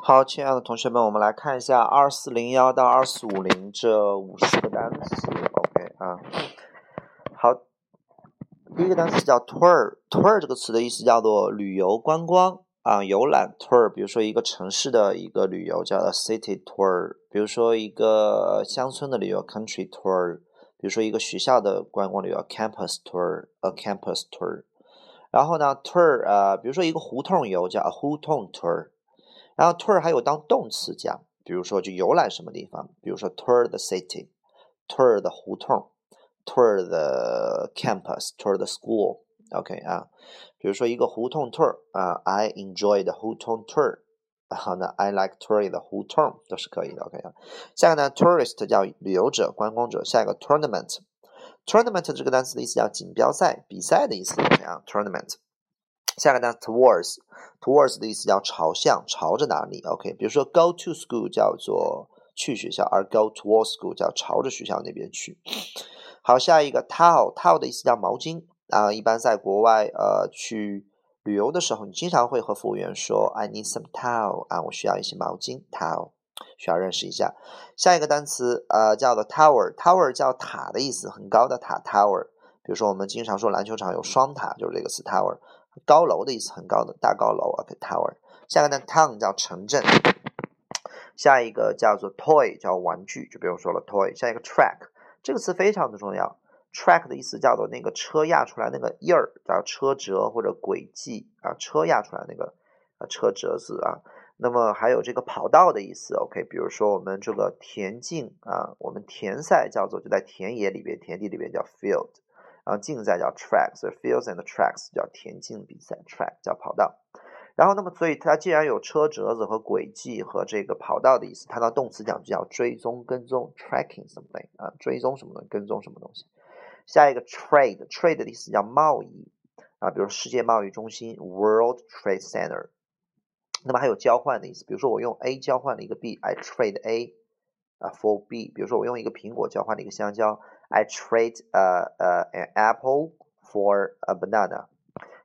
好，亲爱的同学们，我们来看一下二四零幺到二四五零这五十个单词。OK 啊，好，第一个单词叫 tour，tour 这个词的意思叫做旅游观光啊，游览 tour。比如说一个城市的一个旅游叫 a city tour，比如说一个乡村的旅游 country tour，比如说一个学校的观光旅游 campus tour，a campus tour。然后呢，tour 啊，比如说一个胡同游叫 a 胡同 tour。然后 tour 还有当动词讲，比如说去游览什么地方，比如说 tour the city，tour the 胡同，tour the campus，tour the school，OK 啊，比如说一个胡同 tour 啊，I enjoy the 胡同 tour，然后呢，I like touring the 胡同都是可以的，OK 啊。下一个呢，tourist 叫旅游者、观光者。下一个 tournament，tournament 这个单词的意思叫锦标赛、比赛的意思，OK 啊，tournament。下个单词 towards，towards 的意思叫朝向，朝着哪里？OK，比如说 go to school 叫做去学校，而 go towards school 叫朝着学校那边去。好，下一个 towel，towel 的意思叫毛巾啊。一般在国外呃去旅游的时候，你经常会和服务员说 I need some towel 啊，我需要一些毛巾。towel 需要认识一下。下一个单词呃叫做 tower，tower 叫塔的意思，很高的塔 tower。比如说我们经常说篮球场有双塔，就是这个词 tower。高楼的意思，很高的大高楼，OK，tower。下个呢，town 叫城镇。下一个叫做 toy，叫玩具，就不用说了，toy。下一个 track，这个词非常的重要。track 的意思叫做那个车压出来那个印儿，叫车辙或者轨迹啊，车压出来那个啊车辙子啊。那么还有这个跑道的意思，OK。比如说我们这个田径啊，我们田赛叫做就在田野里边，田地里边叫 field。然后竞赛叫 track，所以 fields and tracks 叫田径比赛，track 叫跑道。然后那么所以它既然有车辙子和轨迹和这个跑道的意思，它的动词讲就叫追踪跟踪，tracking something 啊，追踪什么东西，跟踪什么东西。下一个 trade，trade 的意思叫贸易啊，比如世界贸易中心 World Trade Center。那么还有交换的意思，比如说我用 A 交换了一个 B，I trade A 啊 for B。比如说我用一个苹果交换了一个香蕉。I trade 呃呃 an apple for a banana。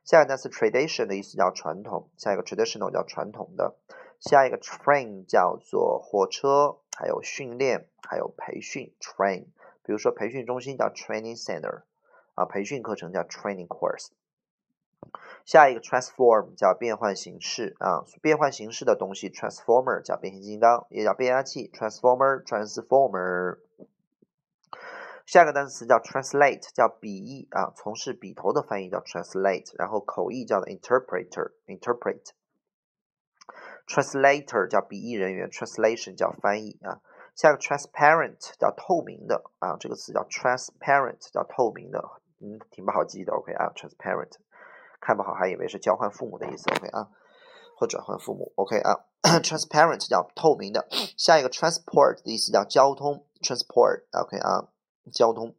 下一个单词 tradition 的意思叫传统，下一个 traditional 叫传统的，下一个 train 叫做火车，还有训练，还有培训 train。比如说培训中心叫 training center，啊，培训课程叫 training course。下一个 transform 叫变换形式啊，变换形式的东西 transformer 叫变形金刚，也叫变压器 transformer transformer。下一个单词叫 translate，叫笔译啊，从事笔头的翻译叫 translate，然后口译叫 interpreter，interpret。translator 叫笔译人员，translation 叫翻译啊。下个 transparent 叫透明的啊，这个词叫 transparent，叫透明的，嗯，挺不好记的，OK 啊，transparent，看不好还以为是交换父母的意思，OK 啊，或转换父母，OK 啊，transparent 叫透明的。下一个 transport 的意思叫交通，transport，OK 啊。交通，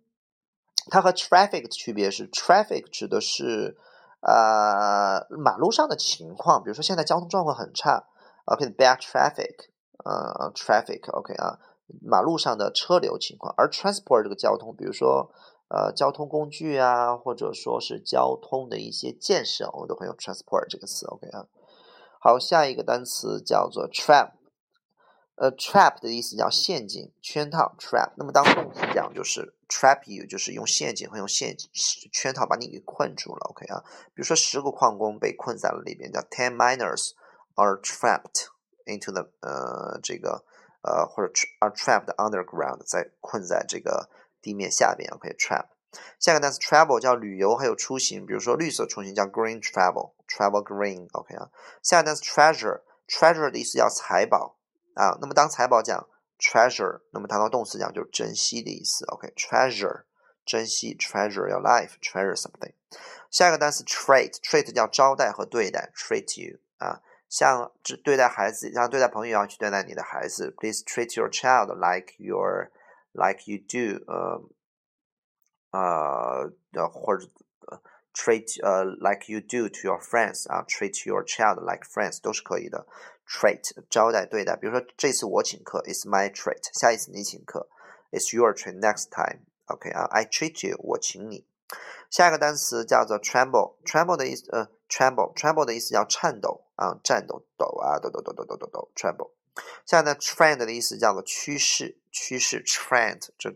它和 traffic 的区别是，traffic 指的是呃马路上的情况，比如说现在交通状况很差，OK，bad traffic，呃，traffic，OK 啊，马路上的车流情况。而 transport 这个交通，比如说呃交通工具啊，或者说是交通的一些建设，我们都会用 transport 这个词，OK 啊。好，下一个单词叫做 trap。呃，trap 的意思叫陷阱、圈套，trap。那么当动词讲就是 trap you，就是用陷阱和用陷阱圈套把你给困住了，OK 啊？比如说十个矿工被困在了里边，叫 ten miners are trapped into the 呃这个呃或者 are trapped underground，在困在这个地面下边，OK？trap。下一个单词 travel 叫旅游还有出行，比如说绿色出行叫 green travel，travel green，OK 啊？下个单词 treasure，treasure 的意思叫财宝。啊，那么当财宝讲 treasure，那么谈到动词讲就是珍惜的意思。OK，treasure，珍惜，treasure your life，treasure something。下一个单词 treat，treat 叫招待和对待，treat you 啊，像对待孩子，像对待朋友要去对待你的孩子，please treat your child like your like you do，呃呃，或者 treat 呃 like you do to your friends 啊，treat your child like friends 都是可以的。treat 招待对待，比如说这次我请客，it's my treat。下一次你请客，it's your treat next time。OK 啊，I treat you，我请你。下一个单词叫做 tremble，tremble 的意思呃 tremble，tremble 的意思叫颤抖啊，颤抖抖啊，抖抖抖抖抖抖抖，tremble。 下面呢，trend 的意思叫做趋势，趋势 trend 这，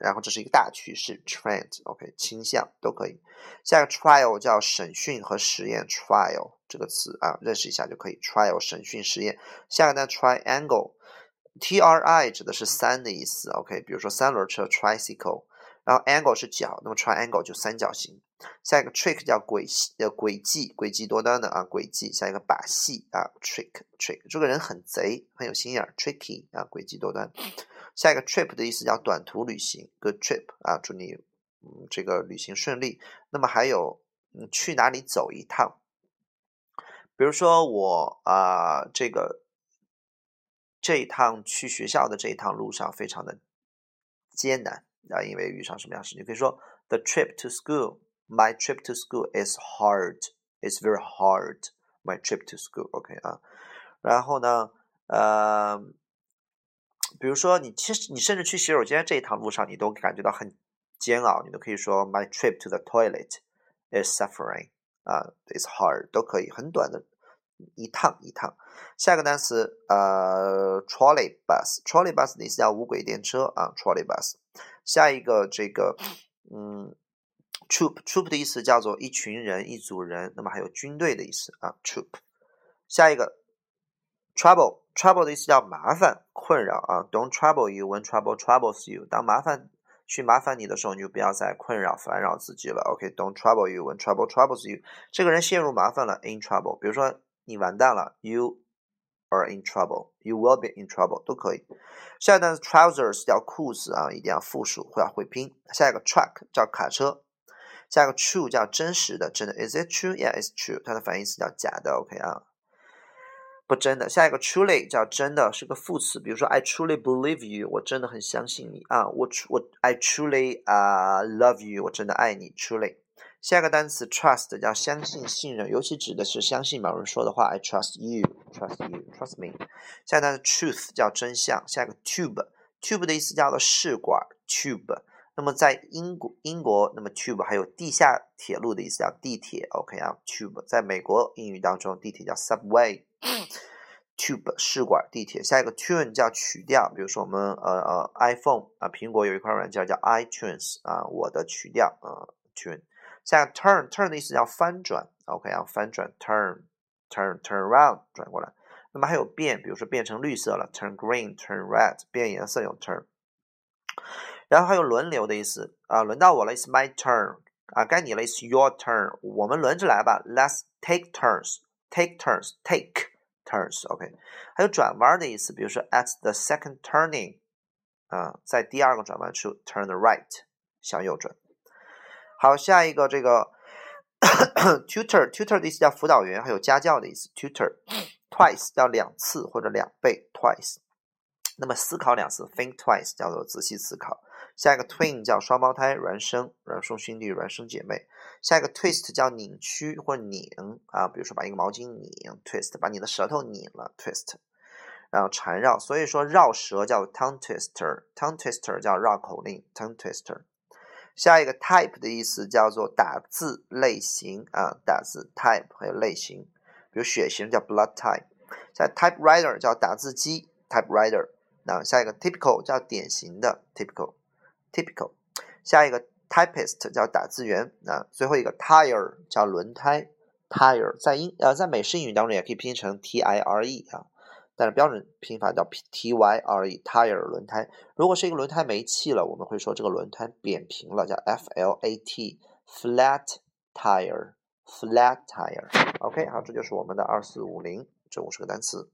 然后这是一个大趋势 trend，OK，倾向都可以。下一个 trial 叫审讯和实验，trial 这个词啊，认识一下就可以。trial 审讯实验。下一个呢，triangle，T R I 指的是三的意思，OK，比如说三轮车 tricycle。然后 angle 是角，那么 triangle 就三角形。下一个 trick 叫诡，呃，诡计，诡计多端的啊，诡计。下一个把戏啊，trick，trick，这个人很贼，很有心眼儿，tricky 啊，诡计多端。下一个 trip 的意思叫短途旅行，good trip 啊，祝你嗯这个旅行顺利。那么还有嗯去哪里走一趟？比如说我啊这个这一趟去学校的这一趟路上非常的艰难。啊，因为遇上什么样事情，可以说 The trip to school, my trip to school is hard. It's very hard. My trip to school, OK 啊。然后呢，呃，比如说你其实你甚至去洗手间这一趟路上，你都感觉到很煎熬，你都可以说 My trip to the toilet is suffering. 啊，It's hard，都可以，很短的一趟一趟。下一个单词，呃，trolley bus，trolley bus 的意思叫无轨电车啊，trolley bus。下一个这个，嗯，troop，troop 的意思叫做一群人、一组人，那么还有军队的意思啊，troop。下一个，trouble，trouble 的意思叫麻烦、困扰啊，don't trouble you when trouble troubles you。当麻烦去麻烦你的时候，你就不要再困扰、烦扰自己了。OK，don't trouble you when trouble troubles you。这个人陷入麻烦了，in trouble。比如说你完蛋了，you。Are in trouble, you will be in trouble 都可以。下一个单词 trousers 叫裤子啊，一定要复数或要会拼。下一个 truck 叫卡车。下一个 true 叫真实的，真的。Is it true? Yeah, it's true。它的反义词叫假的。OK 啊，不真的。下一个 truly 叫真的，是个副词。比如说 I truly believe you，我真的很相信你啊。我我 I truly 啊 love you，我真的爱你。truly。下一个单词 trust 叫相信、信任，尤其指的是相信某人说的话。I trust you Trust you，trust me。下一个单词 truth 叫真相。下一个 tube，tube 的意思叫做试管，tube。那么在英国，英国那么 tube 还有地下铁路的意思叫地铁。OK 啊，tube。在美国英语当中，地铁叫 subway。tube 试管地铁。下一个 tune 叫曲调，比如说我们呃呃 iPhone 啊，苹果有一款软件叫 iTunes 啊，我的曲调啊 tune。下一个 turn，turn 的意思叫翻转，OK 啊，翻转 turn Turn turn around 转过来。那么还有变，比如说变成绿色了，turn green，turn red，变颜色用 turn。然后还有轮流的意思啊，轮到我了，It's my turn 啊，该你了，It's your turn，我们轮着来吧，Let's take turns，take turns，take turns，OK。还有转弯的意思，比如说 at the second turning，啊，在第二个转弯处，turn right，向右转。好，下一个这个 tutor，tutor 的意思叫辅导员，还有家教的意思。tutor，twice 叫两次或者两倍，twice。那么思考两次，think twice 叫做仔细思考。下一个 twin 叫双胞胎、孪生、孪生兄弟、孪生姐妹。下一个 twist 叫拧曲或拧啊，比如说把一个毛巾拧，twist，把你的舌头拧了，twist。然后缠绕，所以说绕舌叫 tongue twister，tongue twister 叫绕口令，tongue twister。下一个 type 的意思叫做打字类型啊，打字 type 还有类型，比如血型叫 blood type。下 typewriter 叫打字机 typewriter。那下一个 typical 叫典型的 typical，typical。下一个 typist 叫打字员。那最后一个 tire 叫轮胎 tire，在英呃在美式英语当中也可以拼成 t i r e 啊。但是标准拼法叫 T Y R E，tire 轮胎。如果是一个轮胎没气了，我们会说这个轮胎扁平了，叫 F L A T，flat tire，flat tire。OK，好，这就是我们的二四五零这五十个单词。